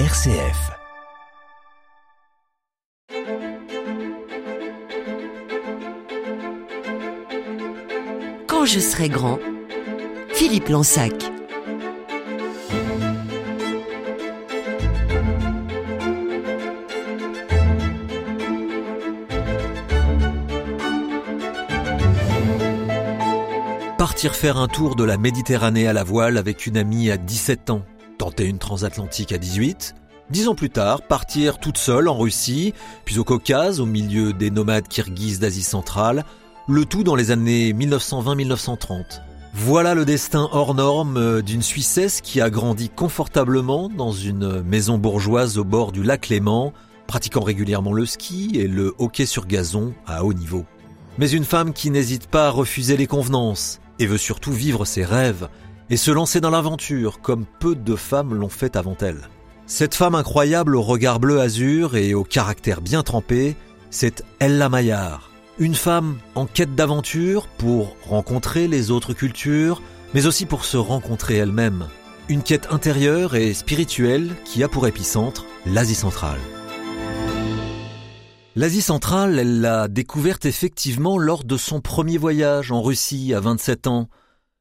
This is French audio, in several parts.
RCF. Quand je serai grand, Philippe Lansac. Partir faire un tour de la Méditerranée à la voile avec une amie à 17 ans, tenter une transatlantique à 18, dix ans plus tard, partir toute seule en Russie, puis au Caucase, au milieu des nomades kirghizes d'Asie centrale, le tout dans les années 1920-1930. Voilà le destin hors norme d'une Suissesse qui a grandi confortablement dans une maison bourgeoise au bord du lac Léman, pratiquant régulièrement le ski et le hockey sur gazon à haut niveau. Mais une femme qui n'hésite pas à refuser les convenances et veut surtout vivre ses rêves et se lancer dans l'aventure comme peu de femmes l'ont fait avant elle. Cette femme incroyable au regard bleu azur et au caractère bien trempé, c'est Ella Maillard. Une femme en quête d'aventure pour rencontrer les autres cultures, mais aussi pour se rencontrer elle-même. Une quête intérieure et spirituelle qui a pour épicentre l'Asie centrale. L'Asie centrale, elle l'a découverte effectivement lors de son premier voyage en Russie à 27 ans.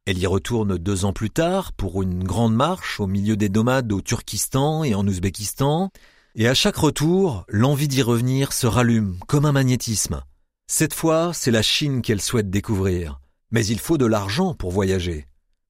Elle y retourne deux ans plus tard pour une grande marche au milieu des nomades au Turkistan et en Ouzbékistan. Et à chaque retour, l'envie d'y revenir se rallume comme un magnétisme. Cette fois, c'est la Chine qu'elle souhaite découvrir. Mais il faut de l'argent pour voyager.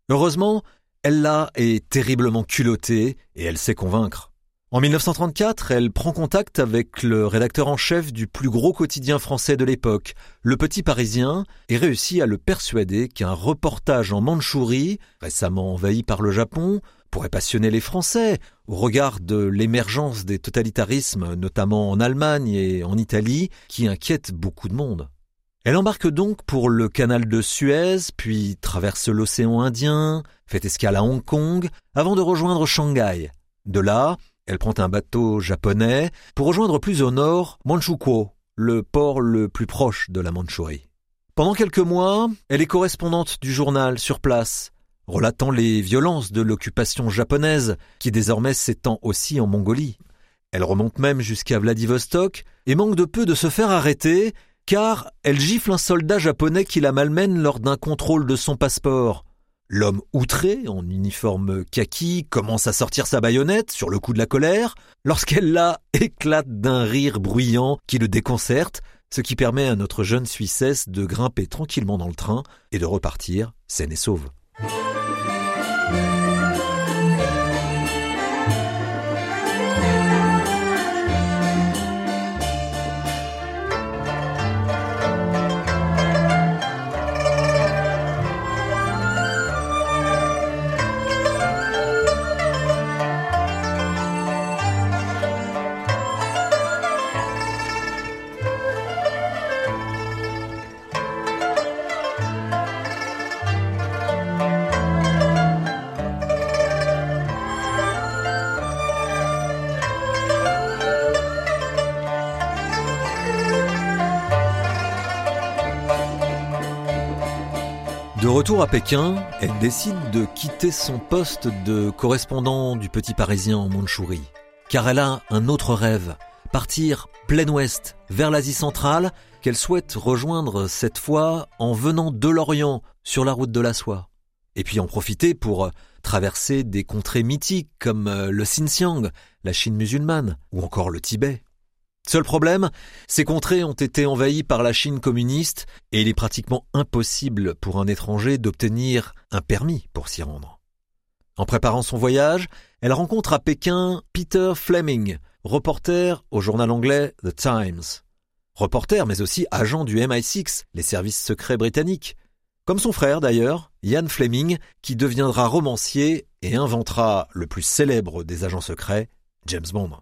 Heureusement, Ella est terriblement culottée et elle sait convaincre. En 1934, elle prend contact avec le rédacteur en chef du plus gros quotidien français de l'époque, Le Petit Parisien, et réussit à le persuader qu'un reportage en Mandchourie, récemment envahi par le Japon, pourrait passionner les Français au regard de l'émergence des totalitarismes, notamment en Allemagne et en Italie, qui inquiètent beaucoup de monde. Elle embarque donc pour le canal de Suez, puis traverse l'océan Indien, fait escale à Hong Kong, avant de rejoindre Shanghai. De là, elle prend un bateau japonais pour rejoindre plus au nord Manchukuo, le port le plus proche de la Mandchourie. Pendant quelques mois, elle est correspondante du journal sur place, relatant les violences de l'occupation japonaise qui désormais s'étend aussi en Mongolie. Elle remonte même jusqu'à Vladivostok et manque de peu de se faire arrêter car elle gifle un soldat japonais qui la malmène lors d'un contrôle de son passeport. L'homme outré, en uniforme kaki, commence à sortir sa baïonnette sur le coup de la colère, lorsqu'elle la éclate d'un rire bruyant qui le déconcerte, ce qui permet à notre jeune Suissesse de grimper tranquillement dans le train et de repartir saine et sauve. De retour à Pékin, elle décide de quitter son poste de correspondant du Petit Parisien en Mandchourie. Car elle a un autre rêve, partir plein ouest, vers l'Asie centrale, qu'elle souhaite rejoindre cette fois en venant de l'Orient, sur la route de la soie. Et puis en profiter pour traverser des contrées mythiques comme le Xinjiang, la Chine musulmane, ou encore le Tibet. Seul problème, ces contrées ont été envahies par la Chine communiste et il est pratiquement impossible pour un étranger d'obtenir un permis pour s'y rendre. En préparant son voyage, elle rencontre à Pékin Peter Fleming, reporter au journal anglais The Times. Reporter mais aussi agent du MI6, les services secrets britanniques. Comme son frère d'ailleurs, Ian Fleming, qui deviendra romancier et inventera le plus célèbre des agents secrets, James Bond.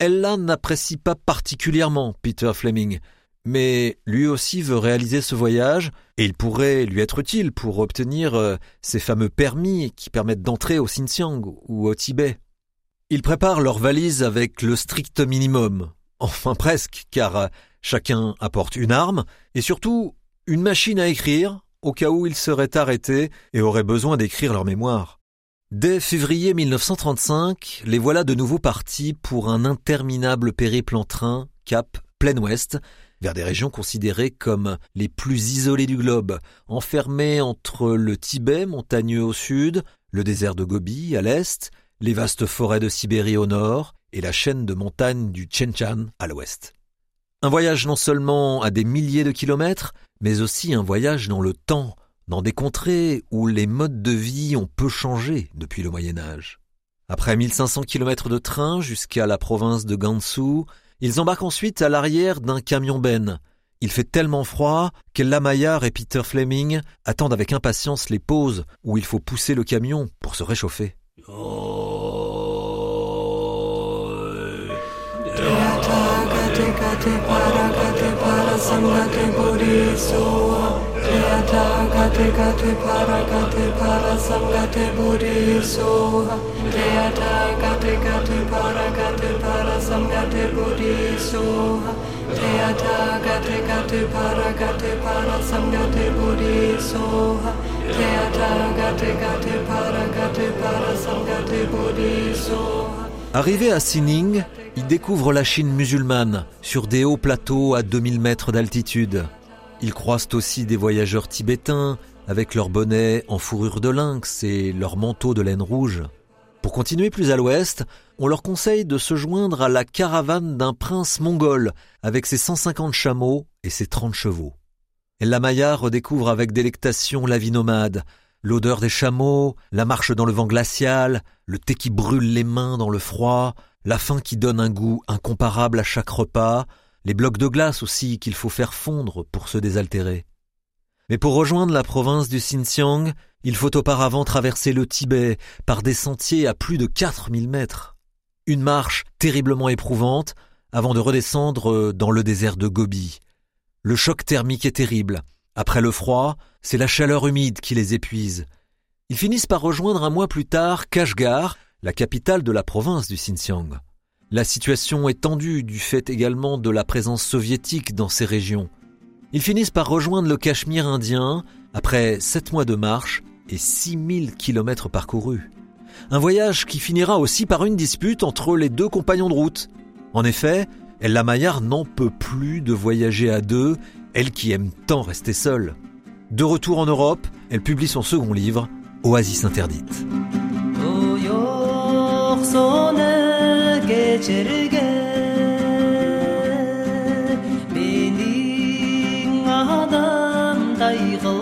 Ella n'apprécie pas particulièrement Peter Fleming, mais lui aussi veut réaliser ce voyage et il pourrait lui être utile pour obtenir euh, ces fameux permis qui permettent d'entrer au Xinjiang ou au Tibet. Ils préparent leurs valises avec le strict minimum, enfin presque, car euh, chacun apporte une arme et surtout une machine à écrire au cas où ils seraient arrêtés et auraient besoin d'écrire leur mémoire. Dès février 1935, les voilà de nouveau partis pour un interminable périple en train, cap plein ouest, vers des régions considérées comme les plus isolées du globe, enfermées entre le Tibet montagneux au sud, le désert de Gobi à l'est, les vastes forêts de Sibérie au nord et la chaîne de montagnes du Chenchan à l'ouest. Un voyage non seulement à des milliers de kilomètres, mais aussi un voyage dans le temps, dans des contrées où les modes de vie ont peu changé depuis le Moyen Âge. Après 1500 kilomètres de train jusqu'à la province de Gansu, ils embarquent ensuite à l'arrière d'un camion-ben. Il fait tellement froid qu'Ella Maillard et Peter Fleming attendent avec impatience les pauses où il faut pousser le camion pour se réchauffer. Arrivé à Sining, il découvre la Chine musulmane sur des hauts plateaux à 2000 mètres d'altitude. Ils croisent aussi des voyageurs tibétains avec leurs bonnets en fourrure de lynx et leurs manteaux de laine rouge. Pour continuer plus à l'ouest, on leur conseille de se joindre à la caravane d'un prince mongol avec ses 150 chameaux et ses 30 chevaux. La Maya redécouvre avec délectation la vie nomade, l'odeur des chameaux, la marche dans le vent glacial, le thé qui brûle les mains dans le froid, la faim qui donne un goût incomparable à chaque repas, les blocs de glace aussi qu'il faut faire fondre pour se désaltérer. Mais pour rejoindre la province du Xinjiang, il faut auparavant traverser le Tibet par des sentiers à plus de 4000 mètres. Une marche terriblement éprouvante avant de redescendre dans le désert de Gobi. Le choc thermique est terrible. Après le froid, c'est la chaleur humide qui les épuise. Ils finissent par rejoindre un mois plus tard Kashgar, la capitale de la province du Xinjiang. La situation est tendue du fait également de la présence soviétique dans ces régions. Ils finissent par rejoindre le Cachemire indien après sept mois de marche et 6000 kilomètres parcourus. Un voyage qui finira aussi par une dispute entre les deux compagnons de route. En effet, Ella Maillard n'en peut plus de voyager à deux, elle qui aime tant rester seule. De retour en Europe, elle publie son second livre, Oasis interdite. geçer Benim adam dayıqıl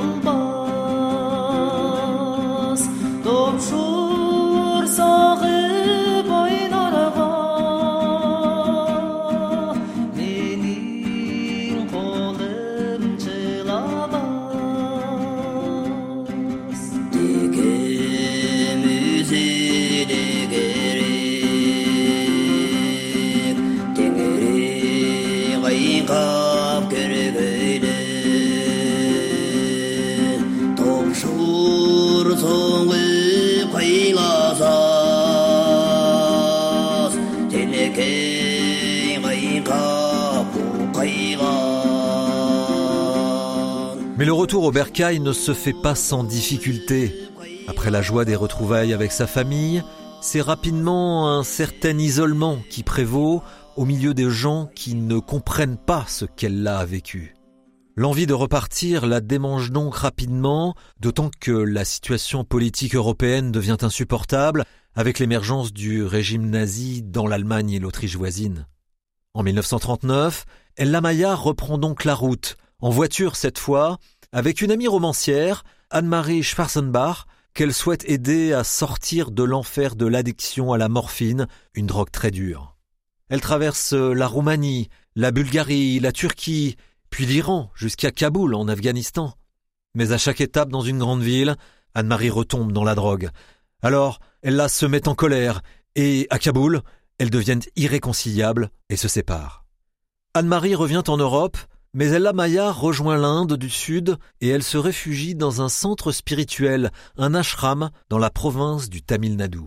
retour au bercail ne se fait pas sans difficulté. Après la joie des retrouvailles avec sa famille, c'est rapidement un certain isolement qui prévaut au milieu des gens qui ne comprennent pas ce qu'elle a vécu. L'envie de repartir la démange donc rapidement, d'autant que la situation politique européenne devient insupportable avec l'émergence du régime nazi dans l'Allemagne et l'Autriche voisine. En 1939, Ella Maillard reprend donc la route, en voiture cette fois, avec une amie romancière, Anne-Marie Schwarzenbach, qu'elle souhaite aider à sortir de l'enfer de l'addiction à la morphine, une drogue très dure. Elle traverse la Roumanie, la Bulgarie, la Turquie, puis l'Iran jusqu'à Kaboul en Afghanistan. Mais à chaque étape dans une grande ville, Anne-Marie retombe dans la drogue. Alors, elle la se met en colère, et à Kaboul, elles deviennent irréconciliables et se séparent. Anne-Marie revient en Europe, mais Ella Maya rejoint l'Inde du Sud et elle se réfugie dans un centre spirituel, un ashram dans la province du Tamil Nadu.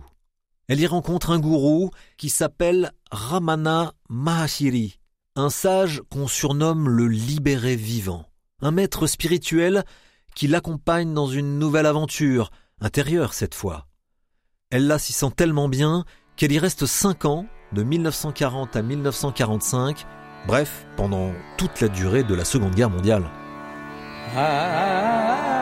Elle y rencontre un gourou qui s'appelle Ramana Mahashiri, un sage qu'on surnomme le libéré vivant, un maître spirituel qui l'accompagne dans une nouvelle aventure, intérieure cette fois. Elle là s'y sent tellement bien qu'elle y reste 5 ans, de 1940 à 1945, Bref, pendant toute la durée de la Seconde Guerre mondiale. Ah, ah, ah,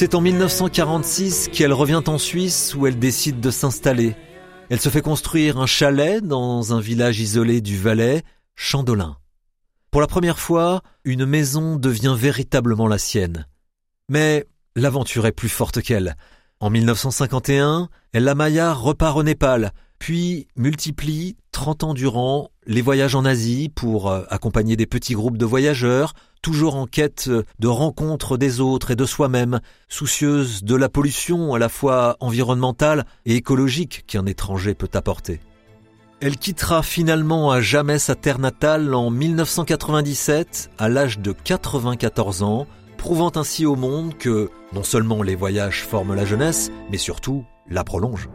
C'est en 1946 qu'elle revient en Suisse où elle décide de s'installer. Elle se fait construire un chalet dans un village isolé du Valais, Chandolin. Pour la première fois, une maison devient véritablement la sienne. Mais l'aventure est plus forte qu'elle. En 1951, El Maya repart au Népal, puis multiplie 30 ans durant les voyages en Asie pour euh, accompagner des petits groupes de voyageurs, toujours en quête de rencontres des autres et de soi-même, soucieuse de la pollution à la fois environnementale et écologique qu'un étranger peut apporter. Elle quittera finalement à jamais sa terre natale en 1997 à l'âge de 94 ans, prouvant ainsi au monde que non seulement les voyages forment la jeunesse, mais surtout la prolongent.